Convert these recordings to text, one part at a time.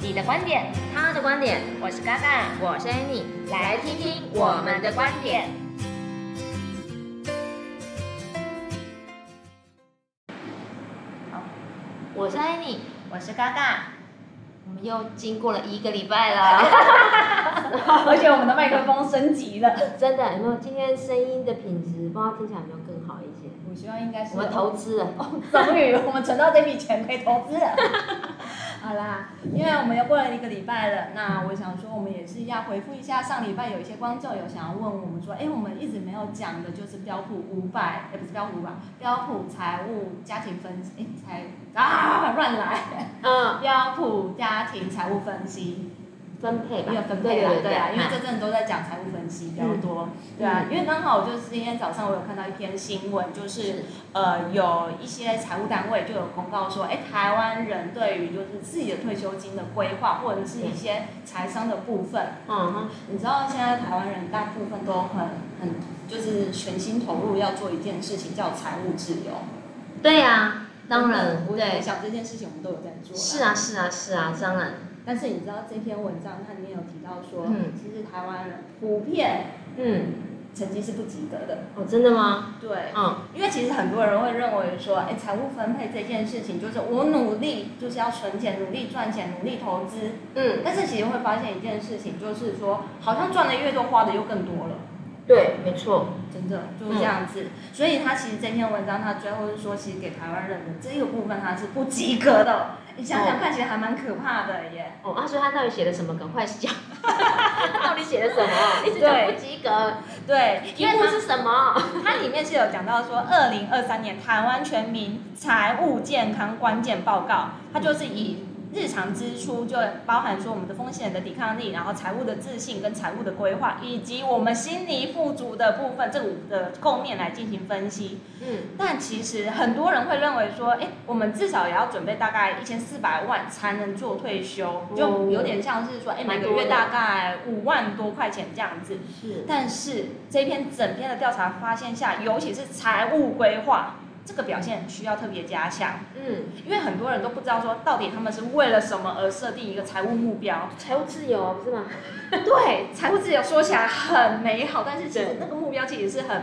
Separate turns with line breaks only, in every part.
你的观点，
他的观点，
我是嘎嘎，
我是 Annie，
来听听我们的观点。
好，我是 Annie，
我是嘎嘎，
我们又经过了一个礼拜了，
而且我们的麦克风升级了，
真的，有没有？今天声音的品质，不知道听起来有没有更好一些？
我希望应该是。
我们投资了，
终于我们存到这笔钱可以投资了。好啦，因为我们又过了一个礼拜了，那我想说，我们也是要回复一下上礼拜有一些观众有想要问我们说，哎，我们一直没有讲的就是标普五百，也不是标普五百，标普财务家庭分析，哎，财啊乱来，嗯，标普家庭财务分析。
分配吧，
因为分配啦，对啊，因为这阵都在讲财务分析比较多，对啊，因为刚好就是今天早上我有看到一篇新闻，就是呃有一些财务单位就有公告说，哎，台湾人对于就是自己的退休金的规划或者是一些财商的部分，嗯哼，你知道现在台湾人大部分都很很就是全心投入要做一件事情叫财务自由，
对呀，当然，
对，想这件事情我们都有在做，
是啊是啊是啊，当然。
但是你知道这篇文章它里面有提到说，嗯，其实台湾人普遍，嗯，成绩是不及格的。
哦，真的吗？
对，嗯，因为其实很多人会认为说，哎，财务分配这件事情就是我努力就是要存钱，努力赚钱，努力投资，嗯，但是其实会发现一件事情，就是说好像赚的越多，花的又更多了。
对，没错，
真的就是这样子。嗯、所以他其实这篇文章他最后是说，其实给台湾人的这个部分他是不及格的。你想想看，起来还蛮可怕的耶。
哦，啊，所以他到底写的什么？赶快讲。他到底写的什么？一直讲不及格。
对，
因为他是什么？
它里面是有讲到说，二零二三年台湾全民财务健康关键报告，它就是以。日常支出就包含说我们的风险的抵抗力，然后财务的自信跟财务的规划，以及我们心理富足的部分这五个构面来进行分析。嗯，但其实很多人会认为说，哎，我们至少也要准备大概一千四百万才能做退休，就有点像是说，哎，每个月大概五万多块钱这样子。是，但是这篇整篇的调查发现下，尤其是财务规划。这个表现需要特别加强，嗯，因为很多人都不知道说到底他们是为了什么而设定一个财务目标，
财务自由不是吗？
对，财务自由说起来很美好，但是其实那个目标其实是很、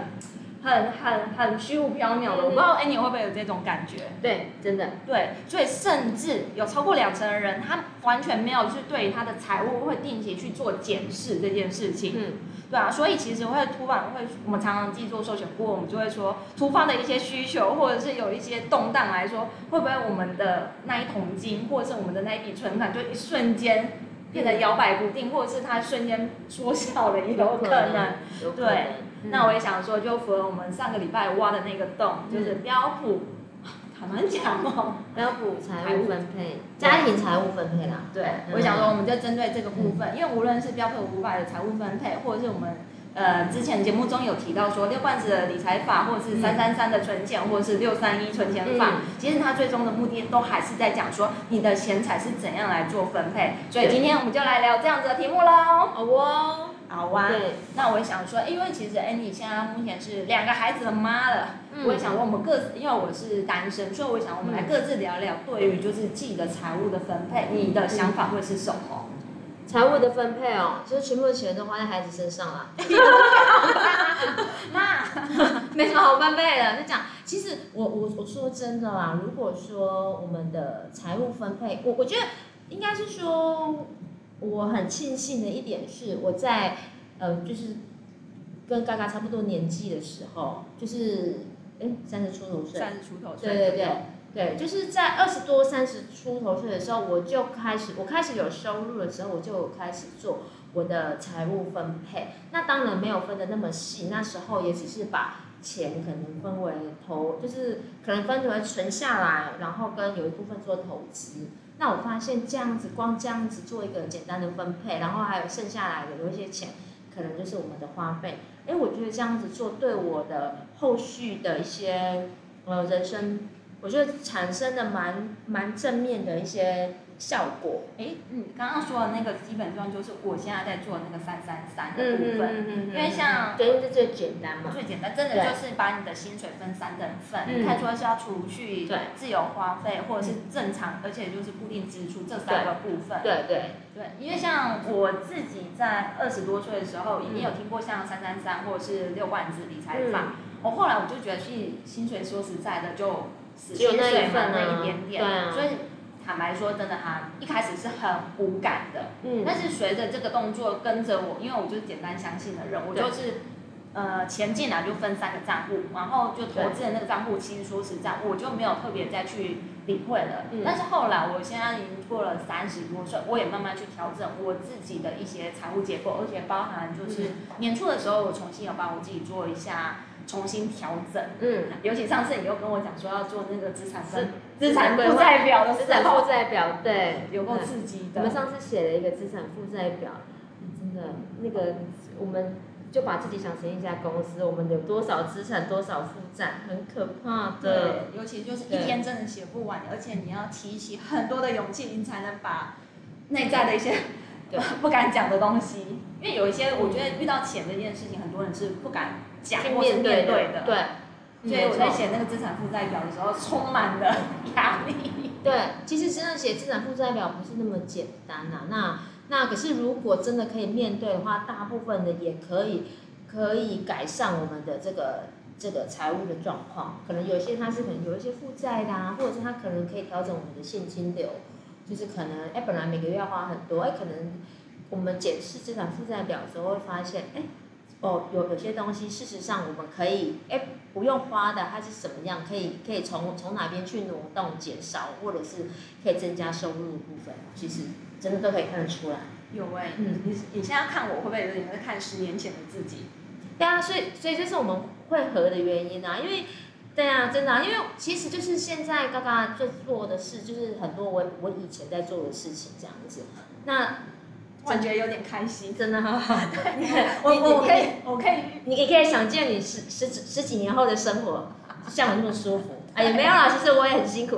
很、很、很虚无缥缈的。我不知道哎，你会不会有这种感觉？
对，真的，
对，所以甚至有超过两成的人，他完全没有去对他的财务会定期去做检视这件事情。嗯。对啊，所以其实会突然会，我们常常自己做寿险顾问，我们就会说，突发的一些需求，或者是有一些动荡来说，会不会我们的那一桶金，或者是我们的那一笔存款，就一瞬间变得摇摆不定，或者是他瞬间缩小了，也有可能。对，那我也想说，就符合我们上个礼拜挖的那个洞，就是标普。好难讲哦，
标普财务分配，家庭财务分配啦。
对，我想说，我们就针对这个部分，因为无论是标普五百的财务分配，或者是我们呃之前节目中有提到说六罐子的理财法，或者是三三三的存钱，或者是六三一存钱法，其实它最终的目的都还是在讲说你的钱财是怎样来做分配。所以今天我们就来聊这样子的题目喽。
好哦。
好啊，对那我也想说，因为其实 Andy 现在目前是两个孩子的妈了，嗯、我也想说我们各自，因为我是单身，所以我想我们来各自聊聊，对于就是自己的财务的分配，嗯、你的想法会是什么？
财务的分配哦，就是全部的钱都花在孩子身上了。妈，没什么好分配的，就讲，其实我我我说真的啦，如果说我们的财务分配，我我觉得应该是说。我很庆幸的一点是，我在呃，就是跟嘎嘎差不多年纪的时候，就是哎三十出头岁，
三十出头岁，
对对对对，就是在二十多三十出头岁的时候，我就开始，我开始有收入的时候，我就开始做我的财务分配。那当然没有分得那么细，那时候也只是把钱可能分为投，就是可能分为存下来，然后跟有一部分做投资。那我发现这样子，光这样子做一个简单的分配，然后还有剩下来的有一些钱，可能就是我们的花费。哎，我觉得这样子做对我的后续的一些呃人生我觉得产生的蛮蛮正面的一些。效果，
哎，你刚刚说的那个基本上就是我现在在做的那个三三三的部分，
嗯嗯嗯、
因为像
对，这最简单嘛，
最简单，真的就是把你的薪水分三等份，你看说是要除去、对，自由花费或者是正常，而且就是固定支出这三个部分，
对对
对，因为像我自己在二十多岁的时候，已经有听过像三三三或者是六万支理财法，我后来我就觉得其实薪水说实在的就死薪水嘛那一点点，所以。坦白说，真的哈，一开始是很无感的，嗯，但是随着这个动作跟着我，因为我就是简单相信的人，我就是，呃，钱进来就分三个账户，然后就投资的那个账户，其实说实在，我就没有特别再去理会了。嗯，但是后来，我现在已经过了三十多岁，我也慢慢去调整我自己的一些财务结构，而且包含就是年初的时候，我重新有帮我自己做一下。重新调整，嗯，尤其上次你又跟我讲说要做那个资产分资产负债表的时候，
资产负债表，对，
有够刺激的。
我们上次写了一个资产负债表，真的那个，我们就把自己想成一家公司，我们有多少资产，多少负债，很可怕的。
尤其就是一天真的写不完，而且你要提起很多的勇气，你才能把内在的一些对 不敢讲的东西，因为有一些我觉得遇到钱这件事情，很多人是不敢。讲或是面对的，对，所以我在写那个资产负债表的时候，充满了压力。
对，其实真的写资产负债表不是那么简单呐。那那可是如果真的可以面对的话，大部分的也可以可以改善我们的这个这个财务的状况。可能有些它是可能有一些负债的啊，或者是它可能可以调整我们的现金流，就是可能哎本来每个月要花很多，哎可能我们检视资产负债表的时候会发现，哎。哦，有有些东西，事实上我们可以，哎，不用花的，它是什么样？可以可以从从哪边去挪动、减少，或者是可以增加收入的部分，其实真的都可以看得出来。
有哎、欸，嗯，你你现在看我会不会有点在看十年前的自己？
对啊，所以所以这是我们会合的原因啊，因为，对啊，真的、啊，因为其实就是现在刚刚在做的事，就是很多我我以前在做的事情这样子，那。
感觉有点开心，
真的哈哈。
对，我我可以，我可以，
你你可以想见你十十几十几年后的生活，像我那么舒服。哎，也没有啦，其实我也很辛苦，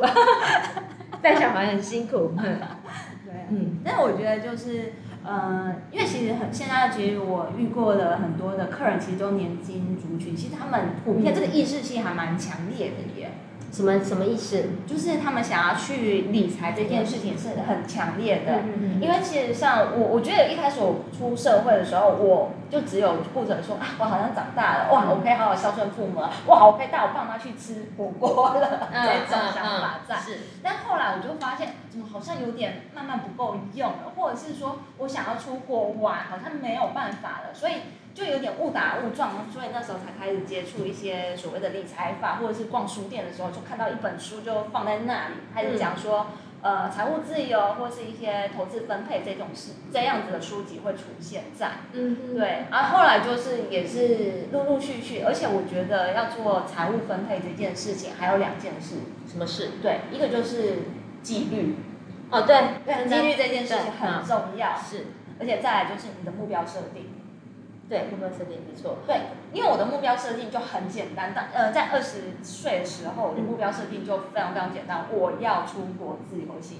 带小孩很辛苦。对，
嗯，但是我觉得就是，呃，因为其实很现在其实我遇过的很多的客人，其实都年轻族群，其实他们普遍这个意识性还蛮强烈的耶。
什么什么意思？
就是他们想要去理财这件事情是很强烈的，因为其实像我，我觉得一开始我出社会的时候，我就只有顾着说啊，我好像长大了，哇，我可以好好孝顺父母了，哇，我可以带我爸妈去吃火锅了，这种想法在。是，但后来我就发现，怎么好像有点慢慢不够用了，或者是说我想要出国玩，好像没有办法了，所以。就有点误打误撞，所以那时候才开始接触一些所谓的理财法，或者是逛书店的时候，就看到一本书就放在那里，开始讲说，呃，财务自由或是一些投资分配这种事，这样子的书籍会出现在，嗯，对，然后后来就是也是陆陆续续，而且我觉得要做财务分配这件事情，还有两件事，
什么事？
对，一个就是纪律，
哦，对，
对，纪律这件事情很重要，
是，
而且再来就是你的目标设定。
对，目标设定没错。
对，因为我的目标设定就很简单，但呃，在二十岁的时候，我的目标设定就非常非常简单，我要出国自由行。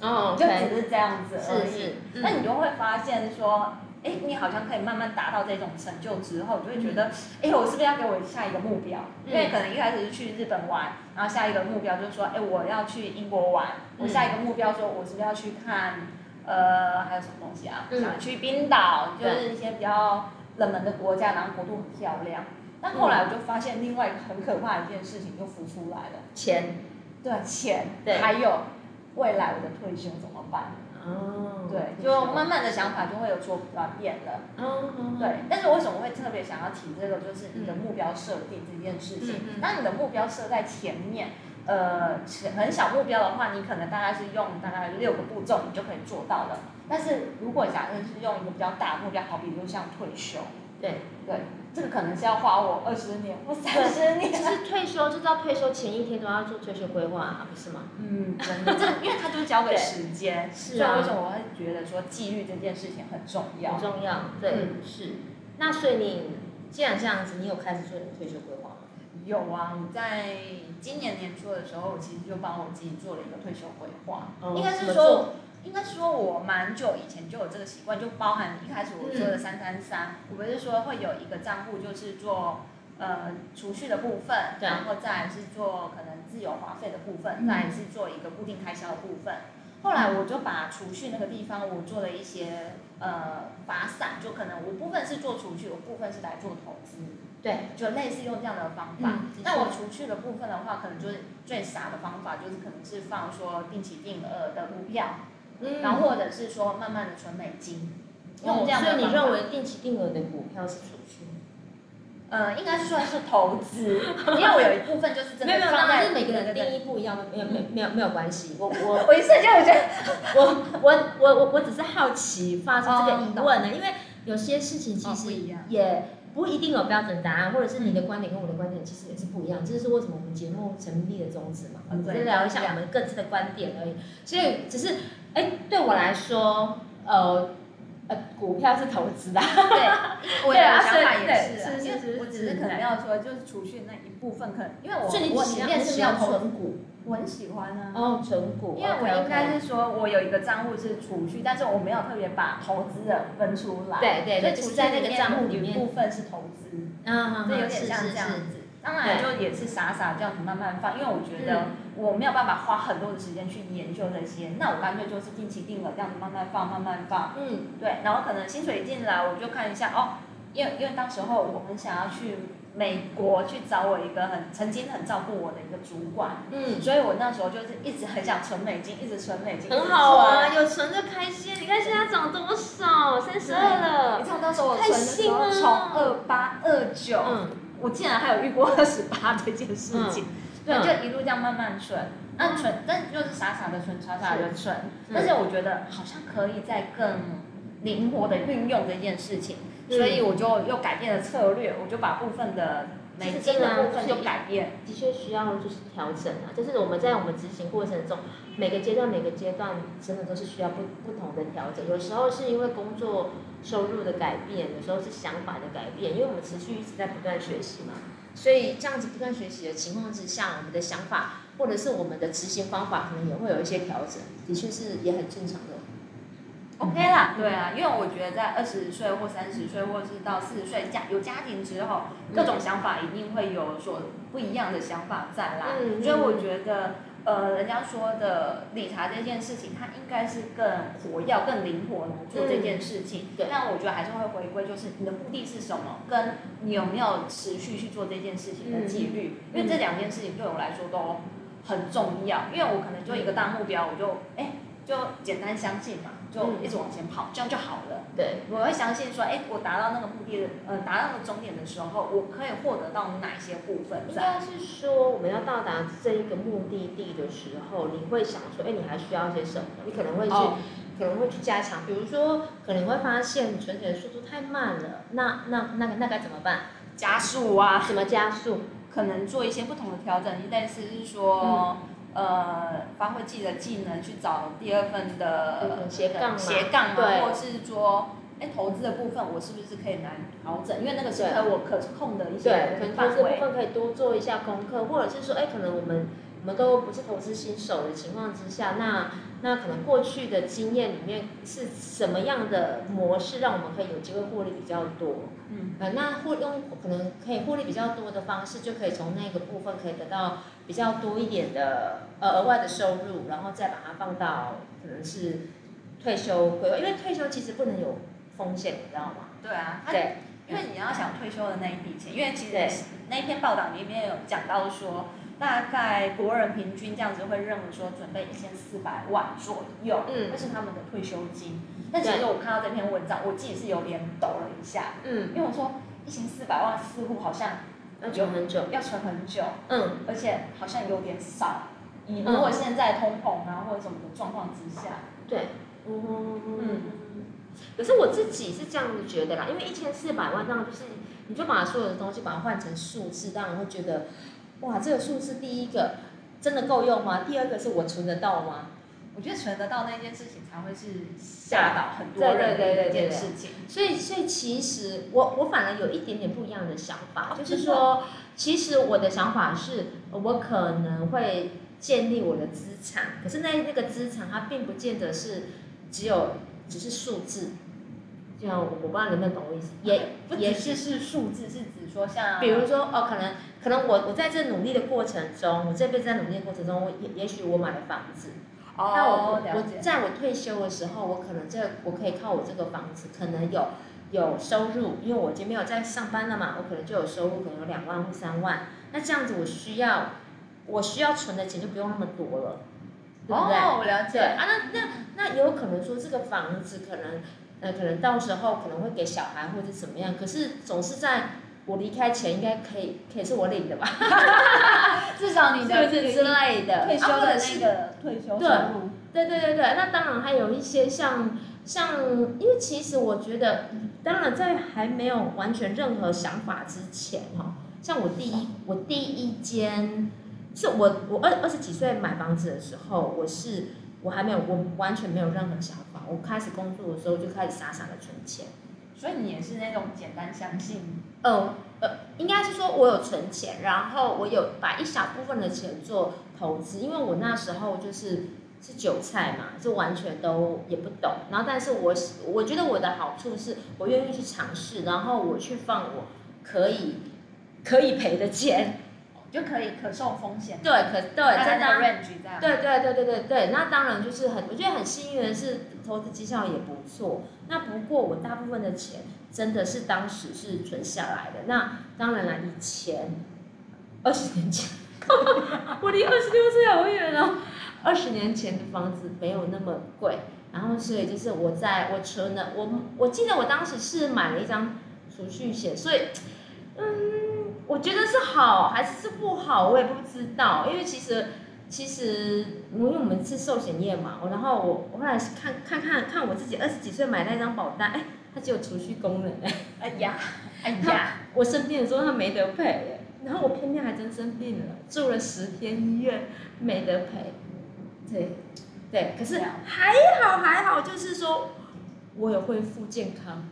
哦，就只是这样子而已。那你就会发现说，哎，你好像可以慢慢达到这种成就之后，你就会觉得，哎，我是不是要给我下一个目标？因为可能一开始是去日本玩，然后下一个目标就是说，哎，我要去英国玩。我下一个目标说，我是不是要去看，呃，还有什么东西啊？想去冰岛，就是一些比较。冷门的国家，然后国度很漂亮，但后来我就发现另外一个很可怕的一件事情就浮出来了，
钱，
对钱，对，还有未来我的退休怎么办？哦，对，就慢慢的想法就会有所转变了。哦，对，但是为什么会特别想要提这个？就是你的目标设定这件事情。嗯，当你的目标设在前面，呃，很小目标的话，你可能大概是用大概六个步骤，你就可以做到了。但是如果假设是用一个比较大的目标，好比如像退休，对对，这个可能是要花我二十年或三十年。
其实退休就到退休前一天都要做退休规划啊，不是吗？
嗯，真的，这因为它就是交给时间，是啊。所以为什么我会觉得说纪律这件事情很重要？
很重要，对，嗯、是。那所以你既然这样子，你有开始做你的退休规划吗？
有啊，我在今年年初的时候，我其实就帮我自己做了一个退休规划。
哦、
应该是说，应该是说我蛮久以前就有这个习惯，就包含一开始我做的三三三，我不是说会有一个账户，就是做呃储蓄的部分，然后再是做可能自由花费的部分，再是做一个固定开销的部分。后来我就把储蓄那个地方，我做了一些呃发散，就可能我部分是做储蓄，我部分是来做投资。对，就类似用这样的方法。那、嗯、我除去的部分的话，可能就是最傻的方法，就是可能是放说定期定额的股票，嗯，然后或者是说慢慢的存美金。用这样的方法。
所以你认为定期定额的股票是储蓄？
呃，应该算是投资，因为我有一部分就是真的放在。
没有没有，是每个人的定义不一样，没有没有没有没有关系。我我
我一瞬间我觉得，
我我我我我只是好奇发出这个疑问呢，因为有些事情其实也。不一定有标准答案，或者是你的观点跟我的观点其实也是不一样，这就是为什么我们节目成立的宗旨嘛，我们只是聊一下我们各自的观点而已。所以只是，哎，对我来说，呃，呃，股票是投资的，
对，我的想法也是，是是是，我只是可能要说，就是储蓄那一部分，可能因为我我里面是要存股。我很喜欢啊，
哦，存股，
因为我应该是说，我有一个账户是储蓄，但是我没有特别把投资的分出来，
对对，
所以储在那个账户里面部分是投资，
嗯，
对，有点像这样子。当然就也是傻傻这样子慢慢放，因为我觉得我没有办法花很多的时间去研究这些，那我干脆就是定期定额这样子慢慢放，慢慢放，嗯，对，然后可能薪水一进来，我就看一下哦，因为因为当时候我很想要去。美国去找我一个很曾经很照顾我的一个主管，嗯，所以我那时候就是一直很想存美金，一直存美金。
很好啊，有存就开心。你看现在涨多少？三十二了。
你看到时候我存的时候从二八二九，我竟然还有遇过二十八这件事情。对，就一路这样慢慢存，那存，但是就是傻傻的存，傻傻的存。但是我觉得好像可以再更灵活的运用这件事情。所以我就又改变了策略，我就把部分的美金的部分就改变，
的确需要就是调整啊。就是我们在我们执行过程中，每个阶段每个阶段真的都是需要不不同的调整。有时候是因为工作收入的改变，有时候是想法的改变，因为我们持续一直在不断学习嘛。所以这样子不断学习的情况之下，我们的想法或者是我们的执行方法可能也会有一些调整，的确是也很正常的。
OK 啦，对啊，因为我觉得在二十岁或三十岁，或者是到四十岁家有家庭之后，各种想法一定会有所不一样的想法在啦。嗯、所以我觉得，呃，人家说的理财这件事情，它应该是更活跃、更灵活的做这件事情。嗯、对。但我觉得还是会回归，就是你的目的是什么，跟你有没有持续去做这件事情的纪律。嗯、因为这两件事情对我来说都很重要。因为我可能就一个大目标，我就哎，就简单相信嘛。就一直往前跑，这样就好了。
对，
我会相信说，哎，我达到那个目的的，呃，达到那个终点的时候，我可以获得到哪些部分？
应该是说，我们要到达这一个目的地的时候，你会想说，哎，你还需要些什么？你可能会去，哦、可能会去加强。比如说，可能会发现存钱的速度太慢了，那那那那该怎么办？
加速啊！
什么加速？
可能做一些不同的调整，意思是说。嗯呃，发挥自己的技能去找第二份的斜杠斜杠啊，对或是说，哎，投资的部分我是不是可以来调整？因为那个是我可控的一些对，可
能，投资部分可以多做一下功课，或者是说，哎，可能我们我们都不是投资新手的情况之下，那那可能过去的经验里面是什么样的模式，让我们可以有机会获利比较多？嗯，呃，那获用可能可以获利比较多的方式，就可以从那个部分可以得到。比较多一点的呃额外的收入，然后再把它放到可能是退休规划，因为退休其实不能有风险，你知道吗？
对啊，对，因为你要想退休的那一笔钱，因为其实那一篇报道里面有讲到说，大概国人平均这样子会认为说准备一千四百万左右，嗯，那是他们的退休金。但其实我看到这篇文章，我自己是有点抖了一下，嗯，因为我说一千四百万似乎好像。
要存很久，
要存很久，嗯，而且好像有点少。你如果现在通膨啊或者什么的状况之下，
对，嗯嗯嗯。可是我自己是这样子觉得啦，因为一千四百万，当然就是你就把所有的东西把它换成数字，让人会觉得，哇，这个数字第一个真的够用吗？第二个是我存得到吗？
我觉得存得到那件事情才会是吓到很多人的一件事情。
所以，所以其实我我反而有一点点不一样的想法，就是说，其实我的想法是，我可能会建立我的资产，可是那那个资产它并不见得是只有只是数字。就像我我不知道能不能懂我意思，也
也是是数字，是指说像，
比如说哦，可能可能我我在这努力的过程中，我这辈子在努力的过程中，我也也许我买了房子，哦，那我我在我退休的时候，我可能这我可以靠我这个房子，可能有有收入，因为我已经没有在上班了嘛，我可能就有收入，可能有两万或三万，那这样子我需要我需要存的钱就不用那么多了，对不对？
哦，我了解。
啊，那那那有可能说这个房子可能。呃，可能到时候可能会给小孩或者怎么样，可是总是在我离开前应该可以，可以是我领的吧？
至少你的
是是之类的
退休的那个退休收入。
对对对对，那当然还有一些像像，因为其实我觉得，当然在还没有完全任何想法之前哈，像我第一我第一间，是我我二二十几岁买房子的时候，我是。我还没有，我完全没有任何想法。我开始工作的时候就开始傻傻的存钱。
所以你也是那种简单相信？
呃呃，应该是说我有存钱，然后我有把一小部分的钱做投资，因为我那时候就是是韭菜嘛，就完全都也不懂。然后，但是我我觉得我的好处是我愿意去尝试，然后我去放我可以 可以赔的钱。
就可以可受风险，
对，可对，
在那 range 这样，
对对对对对对，那当然就是很，我觉得很幸运的是投资绩效也不错。那不过我大部分的钱真的是当时是存下来的。那当然了，以前二十年前，我离二十六岁好远啊。二十年前的房子没有那么贵，然后所以就是我在我存了，我我记得我当时是买了一张储蓄险，所以嗯。我觉得是好还是是不好，我也不知道，因为其实其实因为我们是寿险业嘛，然后我我后来看看看看我自己二十几岁买那张保单，哎，它只有储蓄功能。哎，
哎呀，哎呀，
我生病的时候它没得赔，然后我偏偏还真生病了，住了十天医院没得赔，对对，可是还好还好，就是说我有恢复健康。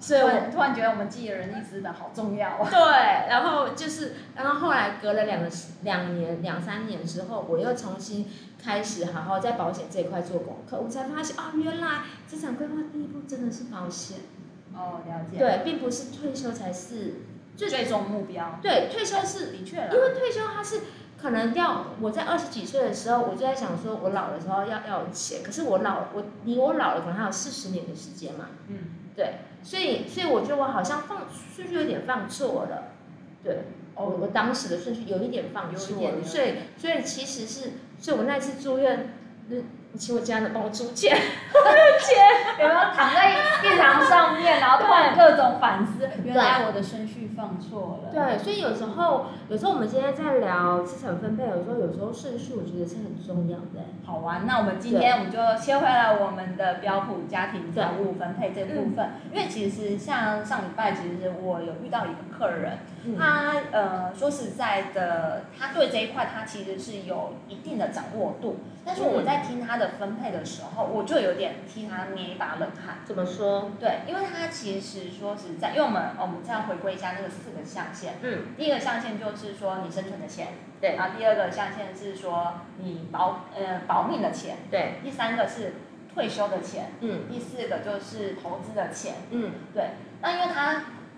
所以我突然觉得我们记得人力资本好重要啊。
对，然后就是，然后后来隔了两个两年两三年之后，我又重新开始好好在保险这一块做功课，我才发现啊，原来资产规划第一步真的是保险。
哦，了解。
对，并不是退休才是
最终目标。
对，退休是
的确，
因为退休它是可能要我在二十几岁的时候，我就在想说，我老的时候要要有钱，可是我老我离我老了可能还有四十年的时间嘛。嗯，对。所以，所以我觉得我好像放顺序有点放错了，对，我我当时的顺序有一点放错了，所以，所以其实是，所以我那次住院，那。请我家人帮我出钱，我钱，有没
有躺在病床上面，然后突然各种反思，原来我的顺序放错了。
对，所以有时候，有时候我们今天在聊资产分配，有时候有时候顺序我觉得是很重要的。
好玩，那我们今天我们就切回来我们的标普家庭财务分配这部分，因为其实像上礼拜，其实我有遇到一个客人，他呃说实在的，他对这一块他其实是有一定的掌握度。但是我在听他的分配的时候，我就有点替他捏一把冷汗。
怎么说？
对，因为他其实说实在，因为我们我们这样回归一下那个四个象限。嗯。第一个象限就是说你生存的钱。对。然后第二个象限是说你保呃保命的钱。对。第三个是退休的钱。嗯。第四个就是投资的钱。嗯。对。那因为他，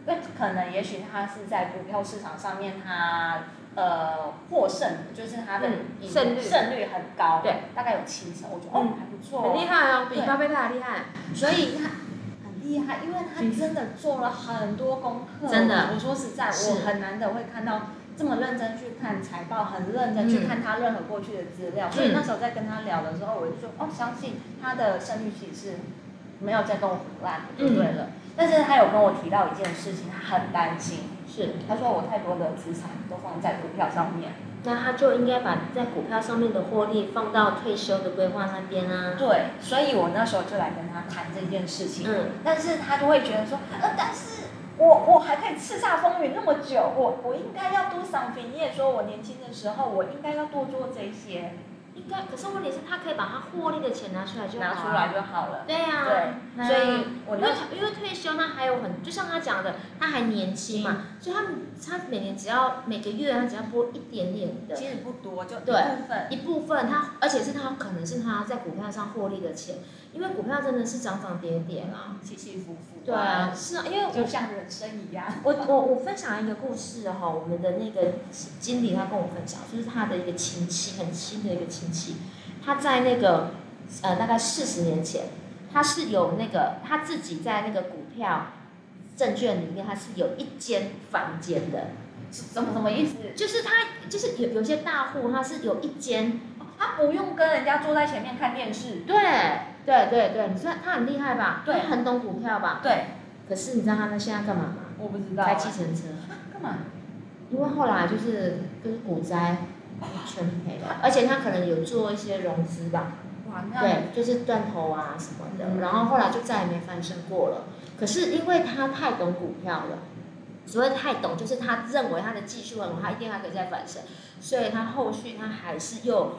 因为可能也许他是在股票市场上面他。呃，获胜就是他的胜率胜率很高，对，大概有七成，我觉得哦还不错，
很厉害哦，比巴菲特还厉害，
所以他很厉害，因为他真的做了很多功课，
真的，
我说实在，我很难得会看到这么认真去看财报，很认真去看他任何过去的资料，所以那时候在跟他聊的时候，我就说哦，相信他的胜率其实是没有在跟我唬烂，就对了，但是他有跟我提到一件事情，他很担心。是，他说我太多的资产都放在股票上面，
那他就应该把在股票上面的获利放到退休的规划那边啊。
对，所以我那时候就来跟他谈这件事情。嗯，但是他就会觉得说，呃，但是我我还可以叱咤风云那么久，我我应该要 do something。你也说我年轻的时候，我应该要多做这些。
应该，可是问题是，他可以把他获利的钱拿出来就好，
拿出来就好了。
对呀、啊，
对，所以我
因为因为退休他还有很，就像他讲的，他还年轻嘛，所以他他每年只要每个月他只要拨一点点的，
其实不多，就一部
分，一部分他，而且是他可能是他在股票上获利的钱，因为股票真的是涨涨跌跌啊，
起起伏伏。
对啊，是啊，因为
就像人生一样。
我我我分享一个故事哈，我们的那个经理他跟我分享，就是他的一个亲戚，很亲的一个亲戚。他在那个，呃，大概四十年前，他是有那个他自己在那个股票证券里面，他是有一间房间的。
什么什么意思？
就是他就是有有些大户，他是有一间，
他不用跟人家坐在前面看电视。
对对对对，你说他很厉害吧？
对，
很懂股票吧？
对。
可是你知道他们现在干嘛吗？
我不知道。
开计程车。
干嘛？
因为后来就是就是股灾。全赔了，而且他可能有做一些融资吧，对，就是断头啊什么的，嗯、然后后来就再也没翻身过了。可是因为他太懂股票了，所谓太懂，就是他认为他的技术很好，他一定还可以再翻身，所以他后续他还是又，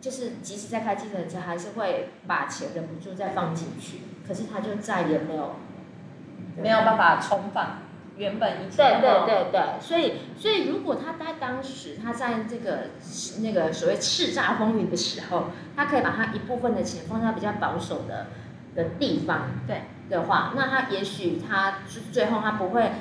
就是即使在开计程车，还是会把钱忍不住再放进去，可是他就再也没有
没有办法重返。原本一
对对对对，所以所以如果他在当时他在这个那个所谓叱咤风云的时候，他可以把他一部分的钱放在比较保守的的地方，对的话，那他也许他最后他不会，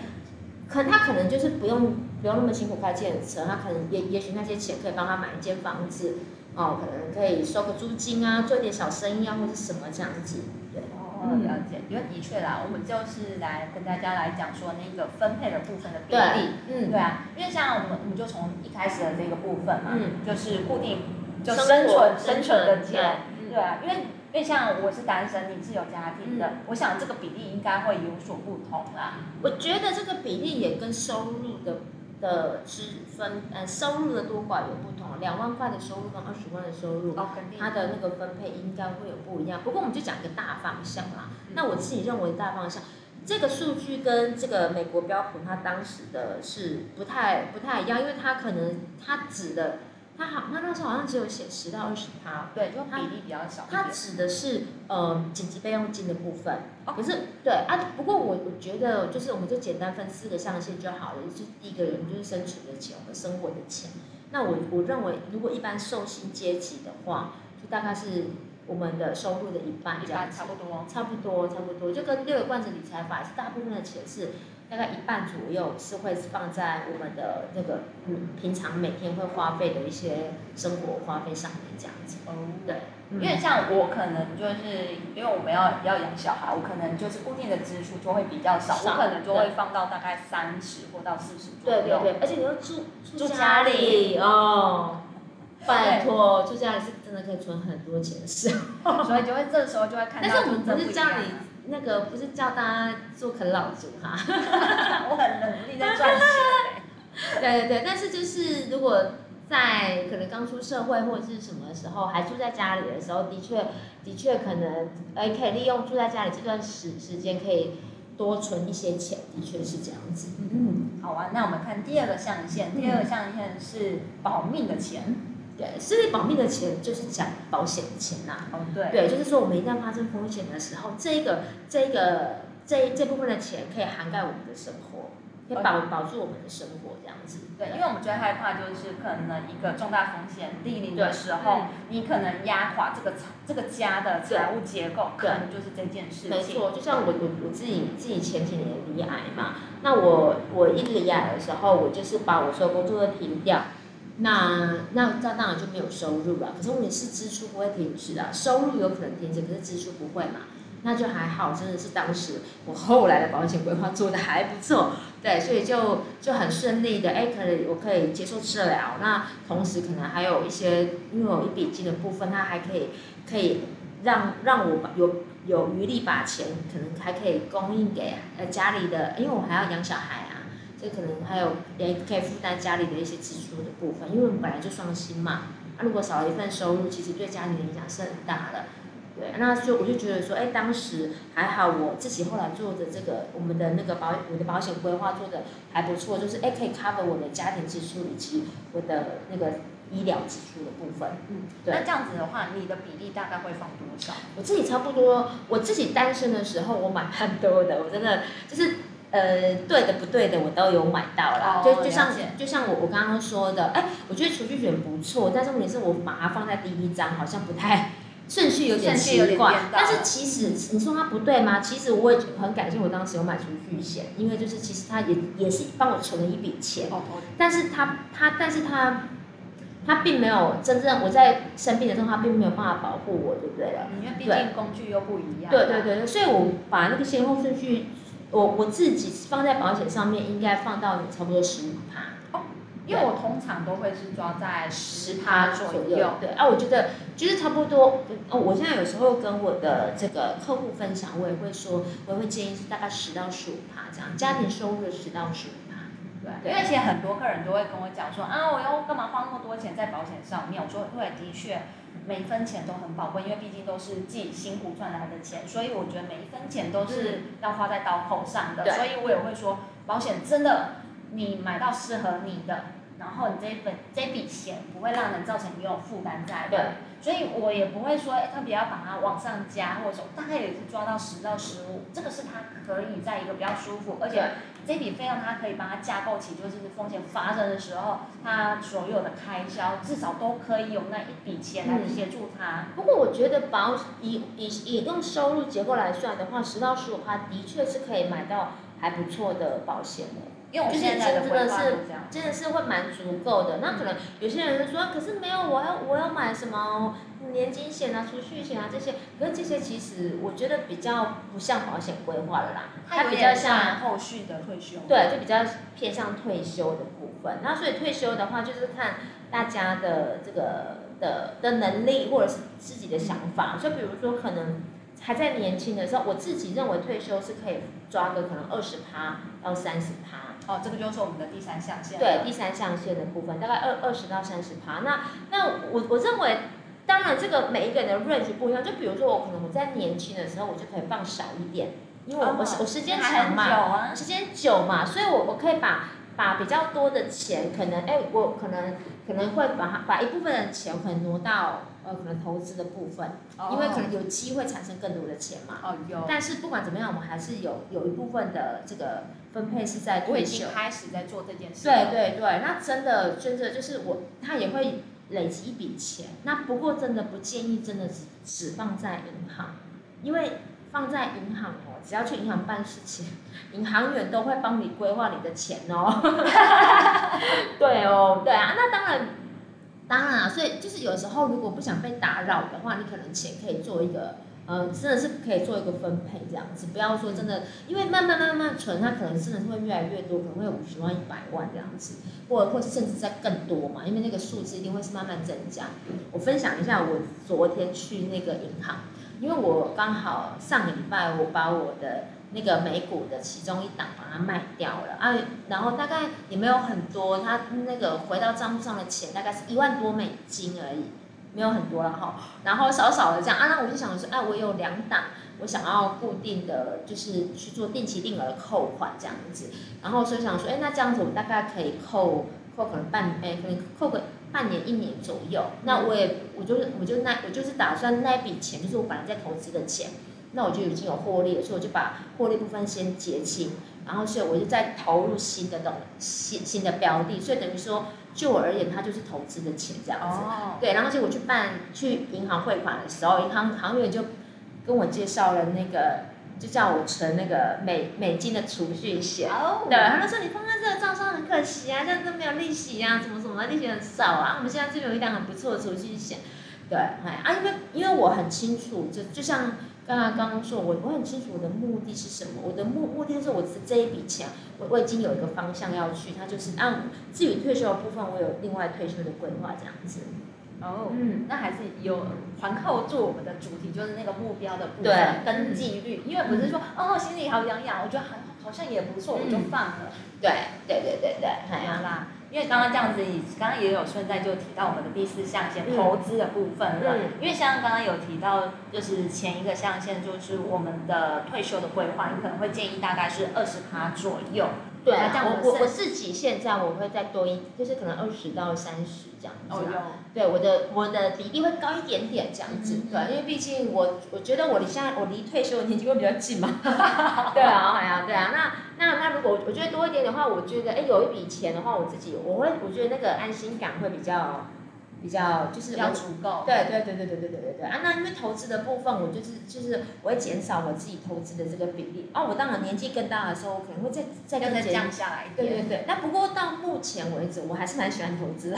可他可能就是不用不用那么辛苦开计程车，他可能也也许那些钱可以帮他买一间房子，哦，可能可以收个租金啊，做一点小生意啊，或者什么这样子，对。
哦，了解，因为的确啦，我们就是来跟大家来讲说那个分配的部分的比例，嗯，对啊，因为像我们，我们就从一开始的这个部分嘛，嗯，就是固定就生存生存的钱，对啊，因为因为像我是单身，你是有家庭的，我想这个比例应该会有所不同啦。
我觉得这个比例也跟收入的。的支分，呃，收入的多寡有不同，两万块的收入跟二十万的收入，哦，它的那个分配应该会有不一样。不过我们就讲一个大方向啦。嗯、那我自己认为大方向，这个数据跟这个美国标普它当时的是不太不太一样，因为它可能它指的。他好，那那时候好像只有写十到二十趴，
对，就比例比较少。
它指的是呃紧急备用金的部分，可是对啊，不过我我觉得就是我们就简单分四个象限就好了，就第一个人就是生存的钱和生活的钱。那我我认为如果一般受薪阶级的话，就大概是我们的收入的一半这样，
差不多，
差不多差不多，就跟六个罐子理财法是大部分的钱是。大概一半左右是会放在我们的那个嗯平常每天会花费的一些生活花费上面这样子。哦，对，
因为像我可能就是因为我们要要养小孩，我可能就是固定的支出就会比较少，我可能就会放到大概三十或到四十左右。
对对对，而且你要住住家里哦，拜托，住家里是真的可以存很多钱的事，
所以就会这时候就会看到。
但是我们不是家里。那个不是叫大家做啃老族哈，
我很努力在赚钱。
对对对，但是就是如果在可能刚出社会或者是什么时候还住在家里的时候，的确的确可能哎可以利用住在家里这段时时间可以多存一些钱，的确是这样子。
嗯，好啊，那我们看第二个象限，第二个象限是保命的钱。
对，私立保命的钱就是讲保险的钱呐、啊。哦，对。对，就是说我们一旦发生风险的时候，这个、这个、这这部分的钱可以涵盖我们的生活，可以保保住我们的生活这样子。
对，因为我们最害怕就是可能一个重大风险莅临的时候，你可能压垮这个这个家的财务结构，可能就是这件事情。
没错，就像我我我自己自己前几年离癌嘛，那我我一离癌的时候，我就是把我所有工作都停掉。那那那当然就没有收入了。可是问题是支出不会停止啊，收入有可能停止，可是支出不会嘛？那就还好，真的是当时我后来的保险规划做得还不错，对，所以就就很顺利的，哎，可能我可以接受治疗。那同时可能还有一些，因为有一笔金的部分，它还可以可以让让我有有余力把钱，可能还可以供应给呃家里的，因为我还要养小孩啊。这可能还有也可以负担家里的一些支出的部分，因为我们本来就双薪嘛，啊，如果少了一份收入，其实对家里的影响是很大的，对，那就我就觉得说，哎，当时还好，我自己后来做的这个我们的那个保我的保险规划做的还不错，就是哎可以 cover 我的家庭支出以及我的那个医疗支出的部分。
嗯，对。那这样子的话，你的比例大概会放多少？
我自己差不多，我自己单身的时候我买很多的，我真的就是呃对的不对的我都有买到啦。哦、就就像就像我我刚刚说的，哎，我觉得储蓄险不错，但是问题是我把它放在第一张，好像不太。顺序有点奇怪，但是其实你说它不对吗？其实我也很感谢我当时有买储蓄险，因为就是其实它也也是帮我存了一笔钱，但是它它但是它它并没有真正我在生病的时候，它并没有办法保护我，对不对了？
因为毕竟工具又不一样。
对对对，所以我把那个先后顺序，我我自己放在保险上面，应该放到你差不多十五趴。
因为我通常都会是抓在十趴左右，
对啊，我觉得就是差不多。哦，我现在有时候跟我的这个客户分享，我也会说，我也会建议是大概十到十五趴这样，家庭收入的十到十五趴。
对，因为其实很多客人都会跟我讲说，啊，我要干嘛花那么多钱在保险上面？我说，对，的确，每一分钱都很宝贵，因为毕竟都是自己辛苦赚来的钱，所以我觉得每一分钱都是要花在刀口上的。所以我也会说，保险真的，你买到适合你的。然后你这一本这笔钱不会让人造成你有负担在的，对，所以我也不会说特别要把它往上加，或者说大概也是抓到十到十五，这个是它可以在一个比较舒服，而且这笔费用它可以帮他架构起，就是风险发生的时候，他所有的开销至少都可以有那一笔钱来协助他。
不过我觉得保以以以用收入结构来算的话，十到十五，它的确是可以买到还不错的保险的。
因为我
现
在的
真的是真的是会蛮足够的。那可能有些人就说，可是没有，我要我要买什么年金险啊、储蓄险啊这些。可是这些其实我觉得比较不像保险规划了啦，它比较像
后续的退休。
对，就比较偏向退休的部分。那所以退休的话，就是看大家的这个的的能力或者是自己的想法。就比如说，可能还在年轻的时候，我自己认为退休是可以抓个可能二十趴到三十趴。
哦，这个就是我们的第三象限。
对，第三象限的部分大概二二十到三十趴。那那我我认为，当然这个每一个人的 range 不一样。就比如说我可能我在年轻的时候，我就可以放少一点，因为我、哦、我我时间长嘛，
啊、
时间久嘛，所以我我可以把把比较多的钱，可能哎，我可能可能会把它把一部分的钱可能挪到。呃，可能投资的部分，因为可能有机会产生更多的钱嘛。
哦，有。
但是不管怎么样，我们还是有有一部分的这个分配是在退休。
我已经开始在做这件事。
对对对，那真的真的就是我，他也会累积一笔钱。那不过真的不建议真的只只放在银行，因为放在银行哦，只要去银行办事情，银行员都会帮你规划你的钱哦。对哦，对啊，那当然。当然啊，所以就是有时候如果不想被打扰的话，你可能钱可以做一个，呃，真的是可以做一个分配这样子，不要说真的，因为慢慢慢慢存，它可能真的是会越来越多，可能会有五十万、一百万这样子，或或是甚至在更多嘛，因为那个数字一定会是慢慢增加。我分享一下，我昨天去那个银行，因为我刚好上个礼拜我把我的。那个美股的其中一档把它卖掉了啊，然后大概也没有很多，他那个回到账户上的钱大概是一万多美金而已，没有很多了哈。然后少少的这样啊，那我就想说，哎，我有两档，我想要固定的就是去做定期定额的扣款这样子。然后所以想说，哎，那这样子我大概可以扣扣可能半，哎，可能扣个半年一年左右。那我也我就是我就那我就是打算那笔钱就是我本来在投资的钱。那我就已经有获利了，所以我就把获利部分先结清，然后所以我就再投入新的东新新的标的，所以等于说，就我而言，它就是投资的钱这样子。哦。对，然后就我去办去银行汇款的时候，银行行员就跟我介绍了那个，就叫我存那个美美金的储蓄险。哦。对，他就说你放在这个账上很可惜啊，这样都没有利息啊，怎么怎么利息很少啊？我们现在这边有一档很不错的储蓄险。对，哎啊，因为因为我很清楚，就就像。刚刚刚刚说，我我很清楚我的目的是什么。我的目目的是我这这一笔钱，我我已经有一个方向要去，它就是按至于退休的部分，我有另外退休的规划这样子。
哦，嗯，那还是有环扣住我们的主题，就是那个目标的部分跟纪律，因为不是说哦心里好痒痒，我觉得好好像也不错，我就放了。
对对对对对，好
啦。因为刚刚这样子，你刚刚也有顺带就提到我们的第四象限投资的部分了。嗯、因为像刚刚有提到，就是前一个象限就是我们的退休的规划，你可能会建议大概是二十趴左右。
对啊，我我我自己现在我会再多一，就是可能二十到三十这样子。
哦哟。
对，我的我的比例会高一点点这样子，嗯、对，因为毕竟我我觉得我离现在我离退休的年纪会比较近嘛。对啊，哎呀，对啊，那那那如果我觉得多一点的话，我觉得哎有一笔钱的话，我自己我会我觉得那个安心感会比较。比较就是
比较足够，
对对对对对对对对对啊！那因为投资的部分，我就是就是我会减少我自己投资的这个比例。哦，我当然年纪更大的时候，我可能会再再更
再降下来一点。
对对对。那不过到目前为止，我还是蛮喜欢投资的。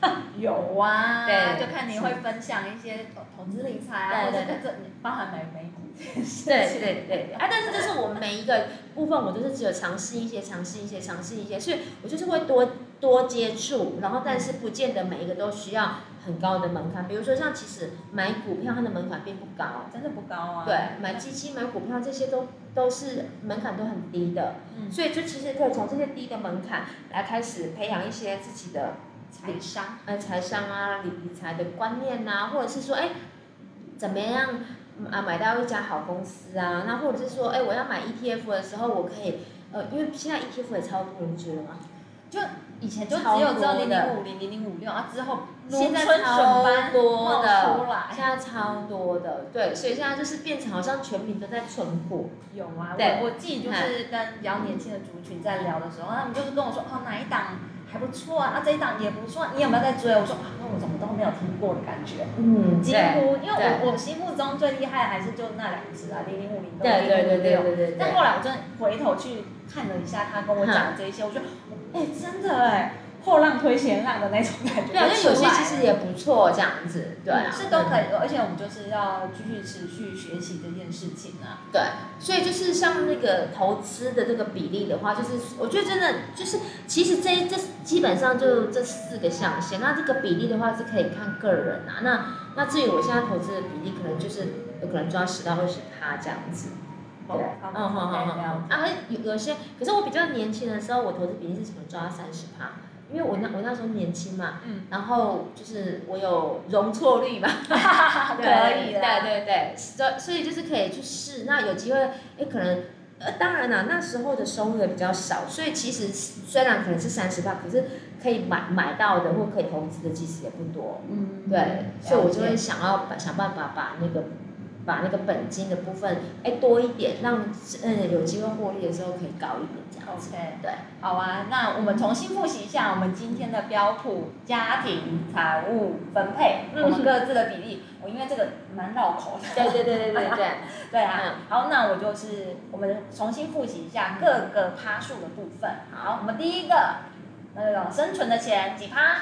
有啊，对，就看你会分享一些投投资理财啊，或者这包含买美股这件事情。
对对对啊！但是就是我们每一个部分，我都是只有尝试一些，尝试一些，尝试一些，所以我就是会多。多接触，然后但是不见得每一个都需要很高的门槛。比如说像其实买股票，它的门槛并不高，
真的不高啊。
对，买基金、买股票这些都都是门槛都很低的。嗯。所以就其实可以从这些低的门槛来开始培养一些自己的
财商，
呃，财商啊，理理财的观念呐，或者是说，哎，怎么样啊，买到一家好公司啊？那或者是说，哎，我要买 ETF 的时候，我可以，呃，因为现在 ETF 也超多人知了嘛，
就。以前就只有知道零零五零零零五六啊，之后
现在超多的，现在超多的，对，所以现在就是变成好像全民都在存股。
有啊，我我自己就是跟比较年轻的族群在聊的时候，他们就是跟我说，哦，哪一档还不错啊，啊这一档也不错，你有没有在追？我说啊，那我怎么都没有听过的感觉。嗯，几乎，因为我我心目中最厉害的还是就那两只啊，零零五零跟零零五六。但后来我真的回头去看了一下他跟我讲的这些，我觉得。哎、欸，真的哎，后浪推前浪的那种感觉。
对，因为有些其实也不错，这样子，对、啊，
是都可以。而且我们就是要继续持续学习这件事情啊。
对，所以就是像那个投资的这个比例的话，就是我觉得真的就是，其实这这基本上就这四个象限。那这个比例的话是可以看个人啊。那那至于我现在投资的比例，可能就是有可能抓十到二十趴这样子。对，嗯好好好好，啊，有有些，可是我比较年轻的时候，我投资比例是什么抓到三十趴，因为我那我那时候年轻嘛，嗯，然后就是我有容错率嘛，
可以，
对对对，所所以就是可以去试，那有机会，哎，可能，呃，当然啦，那时候的收入也比较少，所以其实虽然可能是三十万，可是可以买买到的或可以投资的其实也不多，嗯，对，所以我就会想要把想办法把那个。把那个本金的部分哎多一点，让嗯有机会获利的时候可以高一点这样子。
OK，
对，
好啊，那我们重新复习一下我们今天的标普家庭财务分配，我们各自的比例。我因为这个蛮绕口的。
对对对对对对。
对 啊，好，那我就是我们重新复习一下各个趴数的部分。好，我们第一个那个生存的钱几趴？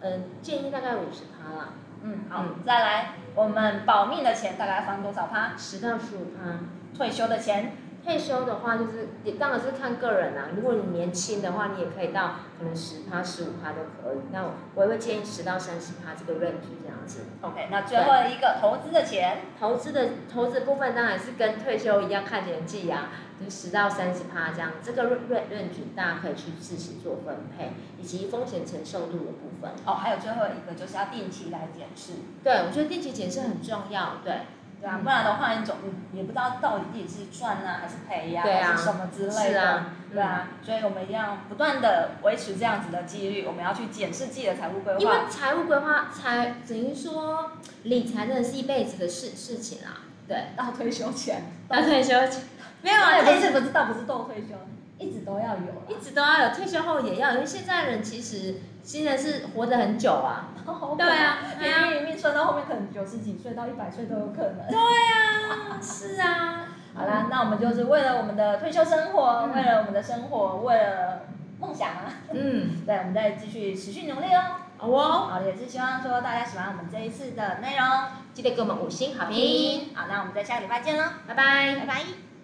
嗯，建议大概五十趴啦。
嗯，好，再来。我们保命的钱大概放多少趴？
十到十五趴。
退休的钱，
退休的话就是也当然是看个人啊。如果你年轻的话，你也可以到可能十趴、十五趴都可以。那我也会建议十到三十趴这个 range 这样子。
OK，那最后一个投资的钱，
投资的投资部分当然是跟退休一样看年纪啊。就十到三十趴这样，这个润润润局大家可以去自行做分配，以及风险承受度的部分。
哦，还有最后一个就是要定期来检视。
对，我觉得定期检视很重要。对，
对啊，不然的话，你总也不知道到底自己是赚呢还是赔呀，还是什么之类的。啊对啊，所以我们一定要不断的维持这样子的纪律，我们要去检视自己的财务规划。
因为财务规划财等于说理财真的是一辈子的事事情啊。对，
到退休前，
到退休前。
没有啊，退休不知道不是到退休，一直都要有，
一直都要有，退休后也要，因为现在人其实现在是活得很久啊。对啊，
平均余命算到后面可能九十几岁到一百岁都有可能。
对啊，是啊。
好啦，那我们就是为了我们的退休生活，为了我们的生活，为了梦想啊。嗯。对，我们再继续持续努力哦。
好哦。
好，也是希望说大家喜欢我们这一次的内容，
记得给我们五星好评。
好，那我们在下个礼拜见喽，
拜拜，
拜拜。